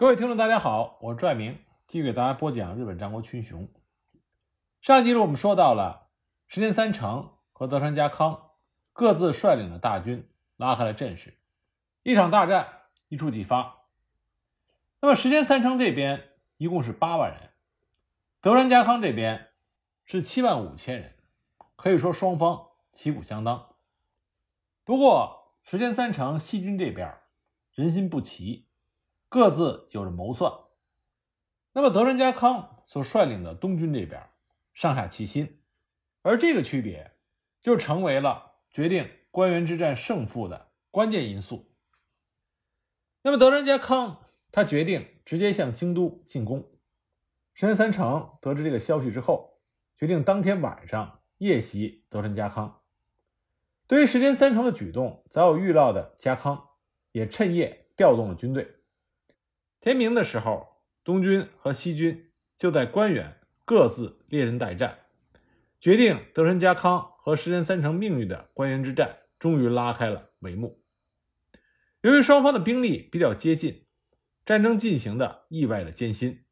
各位听众，大家好，我是拽明，继续给大家播讲日本战国群雄。上一集我们说到了石田三成和德川家康各自率领的大军拉开了阵势，一场大战一触即发。那么石田三成这边一共是八万人，德川家康这边是七万五千人，可以说双方旗鼓相当。不过石田三成西军这边人心不齐。各自有着谋算。那么德川家康所率领的东军这边上下齐心，而这个区别就成为了决定关原之战胜负的关键因素。那么德川家康他决定直接向京都进攻。石田三成得知这个消息之后，决定当天晚上夜袭德川家康。对于石田三成的举动早有预料的家康，也趁夜调动了军队。天明的时候，东军和西军就在关原各自列阵待战，决定德川家康和石田三成命运的关原之战终于拉开了帷幕。由于双方的兵力比较接近，战争进行的意外的艰辛。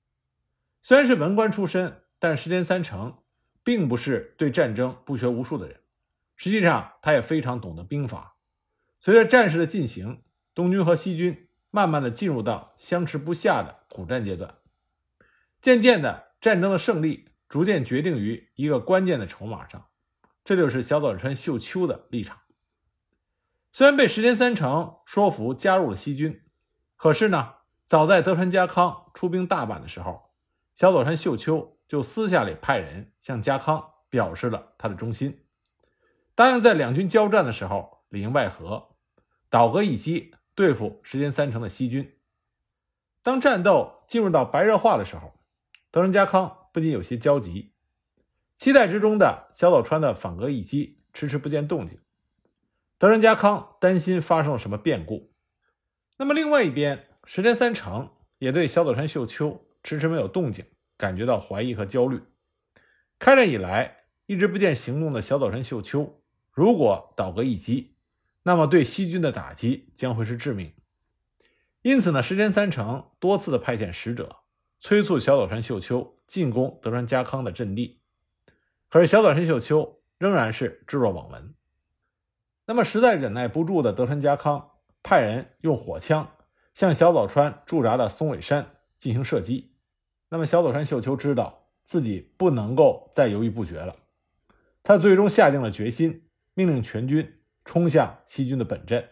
虽然是文官出身，但石田三成并不是对战争不学无术的人，实际上他也非常懂得兵法。随着战事的进行，东军和西军。慢慢的进入到相持不下的苦战阶段，渐渐的，战争的胜利逐渐决定于一个关键的筹码上，这就是小早川秀秋的立场。虽然被石田三成说服加入了西军，可是呢，早在德川家康出兵大阪的时候，小早川秀秋就私下里派人向家康表示了他的忠心，答应在两军交战的时候里应外合，倒戈一击。对付石田三成的西军，当战斗进入到白热化的时候，德川家康不仅有些焦急，期待之中的小早川的反戈一击迟迟不见动静，德川家康担心发生了什么变故。那么另外一边，石田三成也对小早川秀秋迟迟没有动静感觉到怀疑和焦虑。开战以来一直不见行动的小早川秀秋，如果倒戈一击，那么对西军的打击将会是致命，因此呢，石田三成多次的派遣使者催促小早川秀秋进攻德川家康的阵地，可是小早川秀秋仍然是置若罔闻。那么实在忍耐不住的德川家康派人用火枪向小早川驻扎的松尾山进行射击，那么小早川秀秋知道自己不能够再犹豫不决了，他最终下定了决心，命令全军。冲向西军的本阵，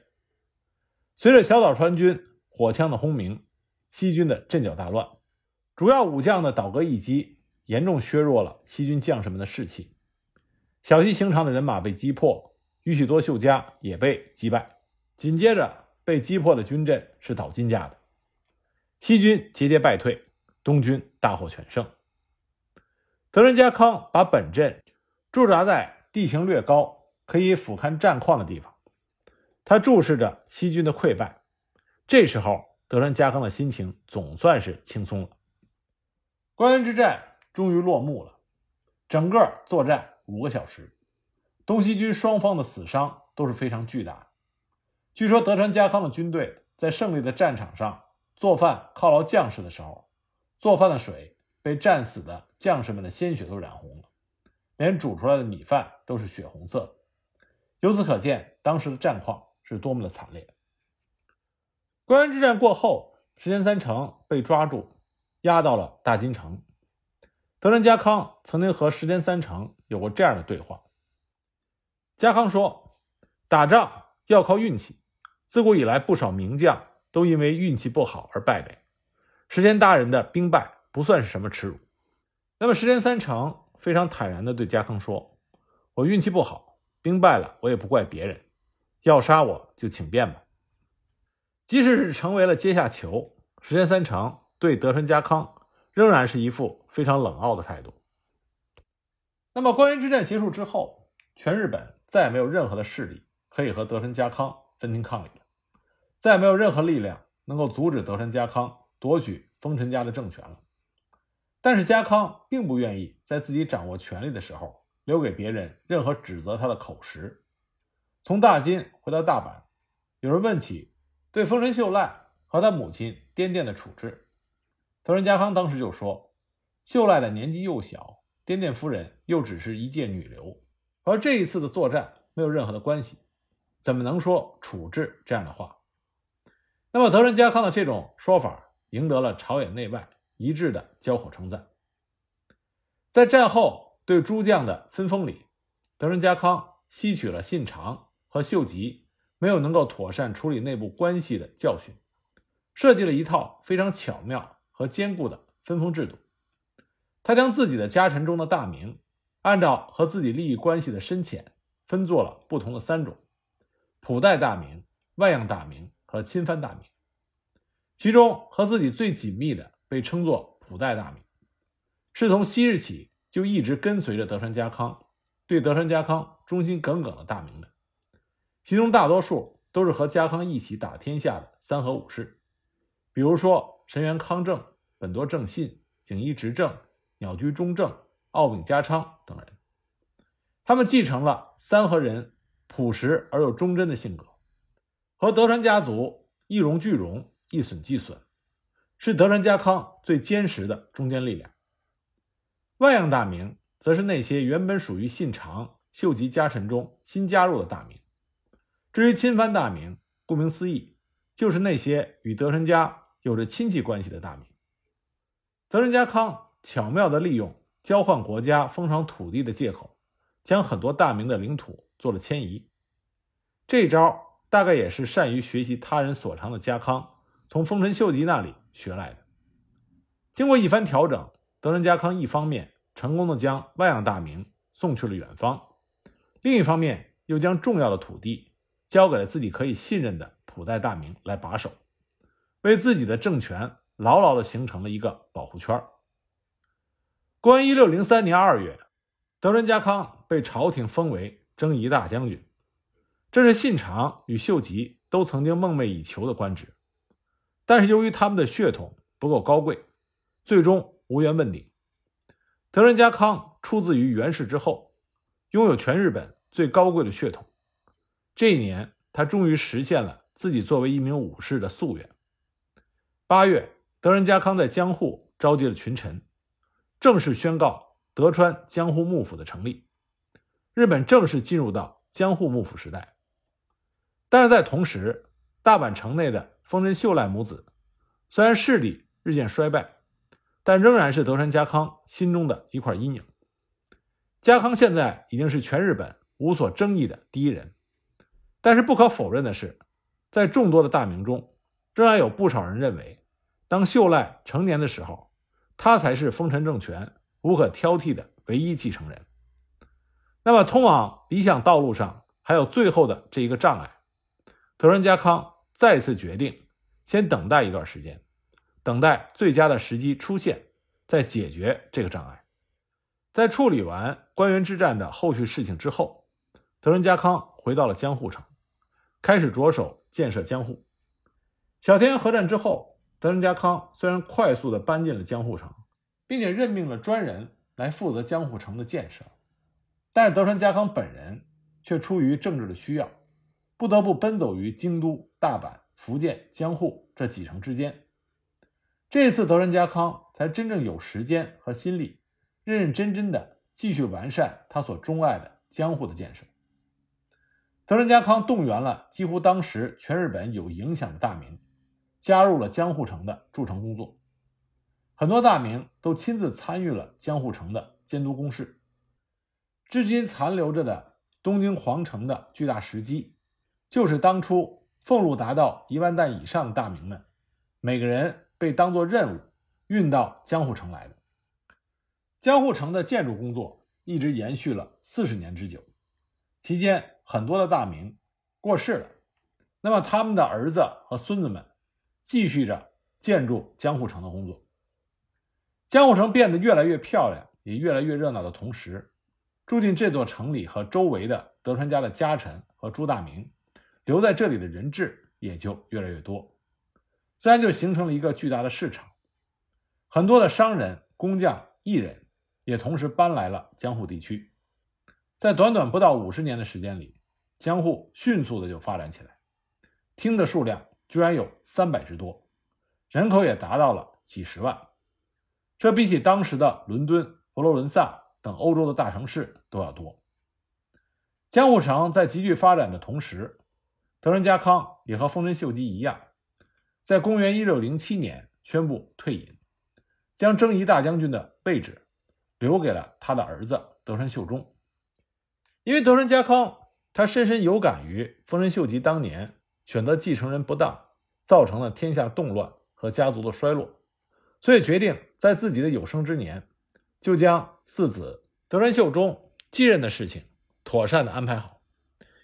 随着小早川军火枪的轰鸣，西军的阵脚大乱，主要武将的倒戈一击，严重削弱了西军将士们的士气。小西行长的人马被击破，宇喜多秀家也被击败。紧接着被击破的军阵是岛津家的，西军节节败退，东军大获全胜。德川家康把本阵驻扎在地形略高。可以俯瞰战况的地方，他注视着西军的溃败。这时候，德川家康的心情总算是轻松了。关原之战终于落幕了，整个作战五个小时，东西军双方的死伤都是非常巨大的。据说德川家康的军队在胜利的战场上做饭犒劳将士的时候，做饭的水被战死的将士们的鲜血都染红了，连煮出来的米饭都是血红色的。由此可见，当时的战况是多么的惨烈。关原之战过后，石田三成被抓住，押到了大金城。德川家康曾经和石田三成有过这样的对话：家康说，打仗要靠运气，自古以来不少名将都因为运气不好而败北。石田大人的兵败不算是什么耻辱。那么石田三成非常坦然地对家康说：“我运气不好。”兵败了，我也不怪别人，要杀我就请便吧。即使是成为了阶下囚，石田三成对德川家康仍然是一副非常冷傲的态度。那么关原之战结束之后，全日本再也没有任何的势力可以和德川家康分庭抗礼了，再也没有任何力量能够阻止德川家康夺取丰臣家的政权了。但是家康并不愿意在自己掌握权力的时候。留给别人任何指责他的口实。从大金回到大阪，有人问起对丰臣秀赖和他母亲颠店的处置，德川家康当时就说：“秀赖的年纪幼小，颠甸夫人又只是一介女流，和这一次的作战没有任何的关系，怎么能说处置这样的话？”那么德川家康的这种说法赢得了朝野内外一致的交口称赞。在战后对诸将的分封里，德川家康吸取了信长和秀吉没有能够妥善处理内部关系的教训，设计了一套非常巧妙和坚固的分封制度。他将自己的家臣中的大名，按照和自己利益关系的深浅，分作了不同的三种：普代大名、外样大名。和亲藩大名，其中和自己最紧密的被称作普代大名，是从昔日起就一直跟随着德川家康，对德川家康忠心耿耿的大名们。其中大多数都是和家康一起打天下的三河武士，比如说神原康正、本多正信、景一直政、鸟居忠正、奥炳家昌等人。他们继承了三河人朴实而又忠贞的性格。和德川家族一荣俱荣，一损俱损，是德川家康最坚实的中坚力量。外样大名，则是那些原本属于信长、秀吉家臣中新加入的大名。至于亲藩大名，顾名思义，就是那些与德川家有着亲戚关系的大名。德川家康巧妙地利用交换国家封赏土地的借口，将很多大名的领土做了迁移。这招。大概也是善于学习他人所长的家康，从丰臣秀吉那里学来的。经过一番调整，德川家康一方面成功的将万样大名送去了远方，另一方面又将重要的土地交给了自己可以信任的普代大名来把守，为自己的政权牢牢的形成了一个保护圈。公元一六零三年二月，德川家康被朝廷封为征夷大将军。这是信长与秀吉都曾经梦寐以求的官职，但是由于他们的血统不够高贵，最终无缘问鼎。德仁家康出自于源氏之后，拥有全日本最高贵的血统。这一年，他终于实现了自己作为一名武士的夙愿。八月，德仁家康在江户召集了群臣，正式宣告德川江户幕府的成立，日本正式进入到江户幕府时代。但是在同时，大阪城内的丰臣秀赖母子虽然势力日渐衰败，但仍然是德川家康心中的一块阴影。家康现在已经是全日本无所争议的第一人，但是不可否认的是，在众多的大名中，仍然有不少人认为，当秀赖成年的时候，他才是丰臣政权无可挑剔的唯一继承人。那么，通往理想道路上还有最后的这一个障碍。德川家康再次决定，先等待一段时间，等待最佳的时机出现，再解决这个障碍。在处理完关原之战的后续事情之后，德川家康回到了江户城，开始着手建设江户。小田园合战之后，德川家康虽然快速地搬进了江户城，并且任命了专人来负责江户城的建设，但是德川家康本人却出于政治的需要。不得不奔走于京都、大阪、福建、江户这几城之间。这次德川家康才真正有时间和心力，认认真真的继续完善他所钟爱的江户的建设。德川家康动员了几乎当时全日本有影响的大名，加入了江户城的筑城工作。很多大名都亲自参与了江户城的监督工事。至今残留着的东京皇城的巨大石基。就是当初俸禄达到一万担以上的大名们，每个人被当作任务运到江户城来的。江户城的建筑工作一直延续了四十年之久，期间很多的大名过世了，那么他们的儿子和孙子们继续着建筑江户城的工作。江户城变得越来越漂亮，也越来越热闹的同时，住进这座城里和周围的德川家的家臣和朱大名。留在这里的人质也就越来越多，自然就形成了一个巨大的市场。很多的商人、工匠、艺人也同时搬来了江户地区。在短短不到五十年的时间里，江户迅速的就发展起来，厅的数量居然有三百之多，人口也达到了几十万。这比起当时的伦敦、佛罗伦萨等欧洲的大城市都要多。江户城在急剧发展的同时，德川家康也和丰臣秀吉一样，在公元一六零七年宣布退隐，将征夷大将军的位置留给了他的儿子德川秀忠。因为德川家康他深深有感于丰臣秀吉当年选择继承人不当，造成了天下动乱和家族的衰落，所以决定在自己的有生之年就将四子德川秀忠继任的事情妥善的安排好，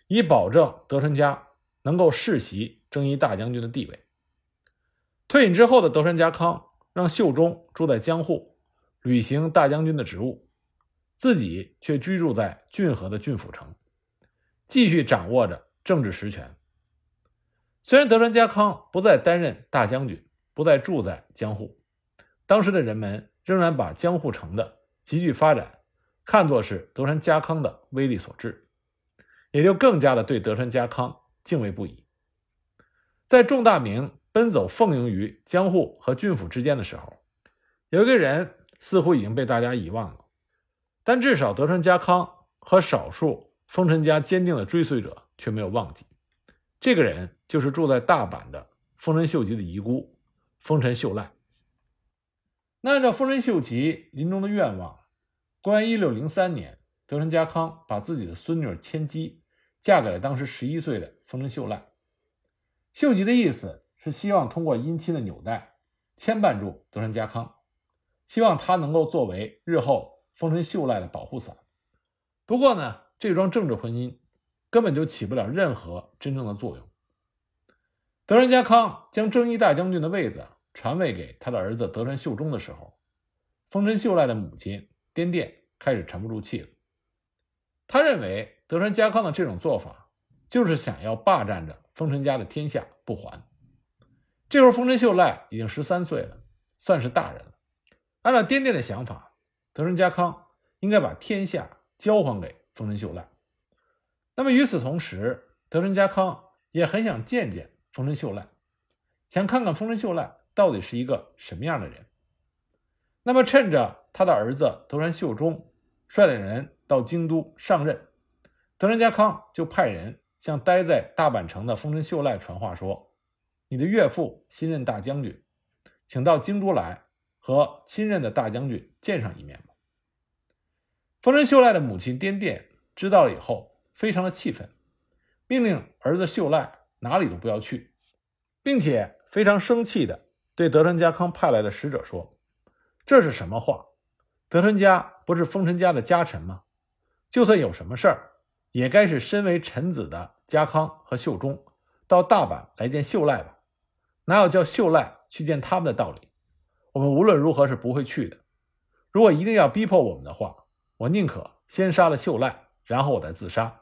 以保证德川家。能够世袭征夷大将军的地位。退隐之后的德川家康让秀忠住在江户，履行大将军的职务，自己却居住在骏河的郡府城，继续掌握着政治实权。虽然德川家康不再担任大将军，不再住在江户，当时的人们仍然把江户城的急剧发展看作是德川家康的威力所致，也就更加的对德川家康。敬畏不已。在仲大明奔走奉迎于江户和郡府之间的时候，有一个人似乎已经被大家遗忘了，但至少德川家康和少数丰臣家坚定的追随者却没有忘记。这个人就是住在大阪的丰臣秀吉的遗孤丰臣秀赖。那按照丰臣秀吉临终的愿望，公元一六零三年，德川家康把自己的孙女千姬。嫁给了当时十一岁的丰臣秀赖。秀吉的意思是希望通过姻亲的纽带牵绊住德川家康，希望他能够作为日后丰臣秀赖的保护伞。不过呢，这桩政治婚姻根本就起不了任何真正的作用。德川家康将征夷大将军的位子传位给他的儿子德川秀忠的时候，丰臣秀赖的母亲颠殿开始沉不住气了。他认为。德川家康的这种做法，就是想要霸占着丰臣家的天下不还。这时候，丰臣秀赖已经十三岁了，算是大人了。按照颠颠的想法，德川家康应该把天下交还给丰臣秀赖。那么与此同时，德川家康也很想见见丰臣秀赖，想看看丰臣秀赖到底是一个什么样的人。那么趁着他的儿子德川秀忠率领人到京都上任。德川家康就派人向待在大阪城的丰臣秀赖传话说：“你的岳父新任大将军，请到京都来和新任的大将军见上一面吧。”丰臣秀赖的母亲颠殿知道了以后，非常的气愤，命令儿子秀赖哪里都不要去，并且非常生气的对德川家康派来的使者说：“这是什么话？德川家不是丰臣家的家臣吗？就算有什么事儿。”也该是身为臣子的家康和秀忠到大阪来见秀赖吧？哪有叫秀赖去见他们的道理？我们无论如何是不会去的。如果一定要逼迫我们的话，我宁可先杀了秀赖，然后我再自杀。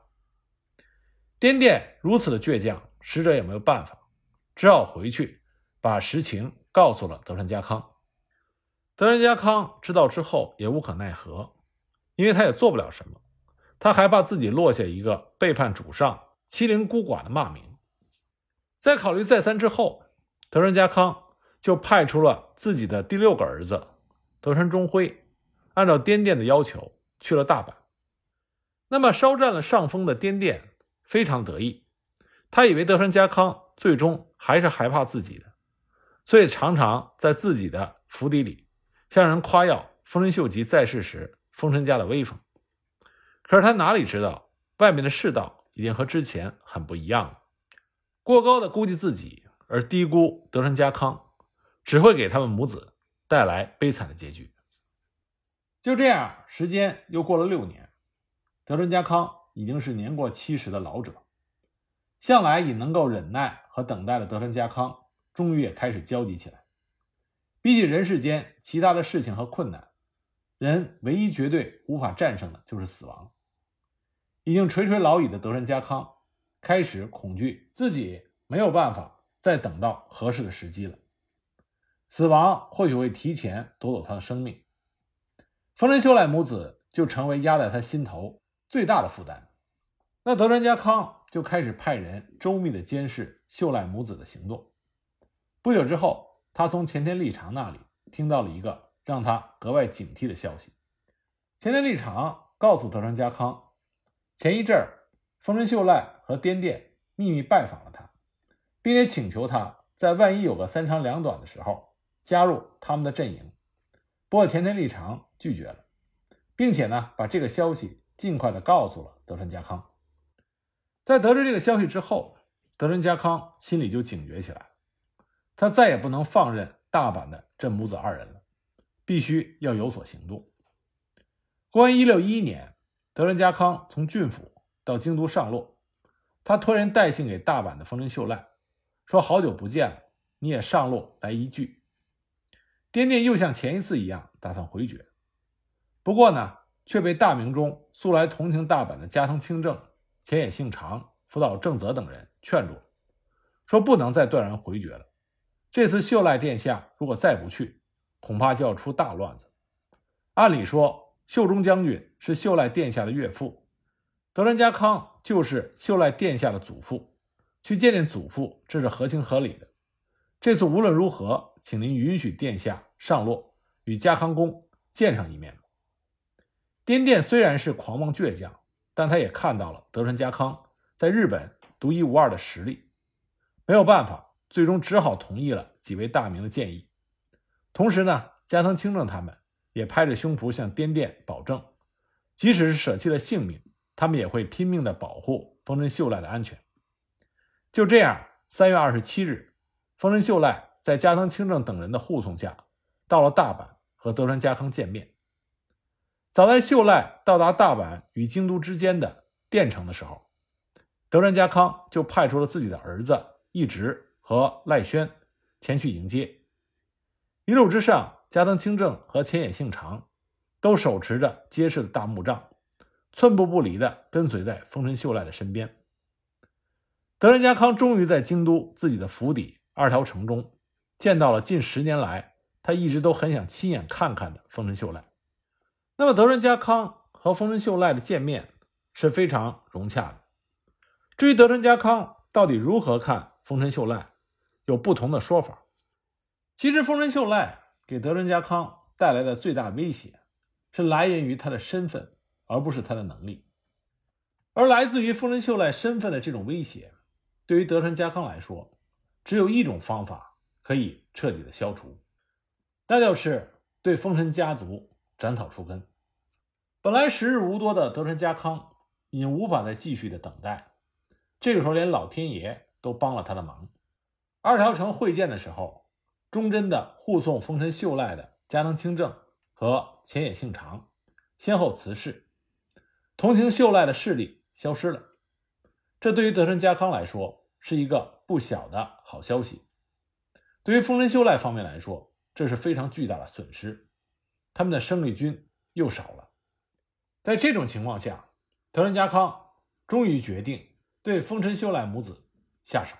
颠颠如此的倔强，使者也没有办法，只好回去把实情告诉了德川家康。德川家康知道之后也无可奈何，因为他也做不了什么。他害怕自己落下一个背叛主上、欺凌孤寡的骂名。在考虑再三之后，德川家康就派出了自己的第六个儿子德川中辉，按照滇殿的要求去了大阪。那么，稍占了上风的滇殿非常得意，他以为德川家康最终还是害怕自己的，所以常常在自己的府邸里向人夸耀丰臣秀吉在世时丰臣家的威风。可是他哪里知道，外面的世道已经和之前很不一样了。过高的估计自己，而低估德川家康，只会给他们母子带来悲惨的结局。就这样，时间又过了六年，德川家康已经是年过七十的老者。向来已能够忍耐和等待的德川家康，终于也开始焦急起来。比起人世间其他的事情和困难，人唯一绝对无法战胜的就是死亡。已经垂垂老矣的德川家康开始恐惧自己没有办法再等到合适的时机了，死亡或许会提前夺走他的生命，丰臣秀赖母子就成为压在他心头最大的负担。那德川家康就开始派人周密的监视秀赖母子的行动。不久之后，他从前田利长那里听到了一个让他格外警惕的消息。前田利长告诉德川家康，前一阵儿丰臣秀赖和滇殿秘密拜访了，并且请求他在万一有个三长两短的时候加入他们的阵营。不过前田利长拒绝了，并且呢把这个消息尽快的告诉了德川家康。在得知这个消息之后，德川家康心里就警觉起来，他再也不能放任大阪的这母子二人了，必须要有所行动。公元一六一一年，德川家康从郡府到京都上洛，他托人带信给大阪的丰臣秀赖，说：“好久不见了，你也上路来一聚。”滇殿又像前一次一样打算回绝，不过呢，却被大明中素来同情大阪的加藤清正、前野幸长、福岛正则等人劝住，说不能再断然回绝了。这次秀赖殿下如果再不去，恐怕就要出大乱子。按理说，秀忠将军是秀赖殿下的岳父，德川家康就是秀赖殿下的祖父，去见见祖父，这是合情合理的。这次无论如何，请您允许殿下上洛与家康公见上一面。滇殿虽然是狂妄倔强，但他也看到了德川家康在日本独一无二的实力，没有办法，最终只好同意了几位大名的建议。同时呢，加藤清正他们也拍着胸脯向滇殿保证，即使是舍弃了性命，他们也会拼命的保护丰臣秀赖的安全。就这样，三月二十七日。丰臣秀赖在加藤清正等人的护送下，到了大阪和德川家康见面。早在秀赖到达大阪与京都之间的电城的时候，德川家康就派出了自己的儿子义直和赖宣前去迎接。一路之上，加藤清正和前野信长都手持着结实的大木杖，寸步不离地跟随在丰臣秀赖的身边。德川家康终于在京都自己的府邸。二条城中，见到了近十年来他一直都很想亲眼看看的丰臣秀赖。那么德川家康和丰臣秀赖的见面是非常融洽的。至于德川家康到底如何看丰臣秀赖，有不同的说法。其实丰臣秀赖给德川家康带来的最大威胁，是来源于他的身份，而不是他的能力。而来自于丰臣秀赖身份的这种威胁，对于德川家康来说，只有一种方法可以彻底的消除，那就是对丰臣家族斩草除根。本来时日无多的德川家康已经无法再继续的等待，这个时候连老天爷都帮了他的忙。二条城会见的时候，忠贞的护送丰臣秀赖的加藤清正和前野幸长先后辞世，同情秀赖的势力消失了。这对于德川家康来说是一个。不小的好消息，对于丰臣秀赖方面来说，这是非常巨大的损失，他们的生力军又少了。在这种情况下，德川家康终于决定对丰臣秀赖母子下手。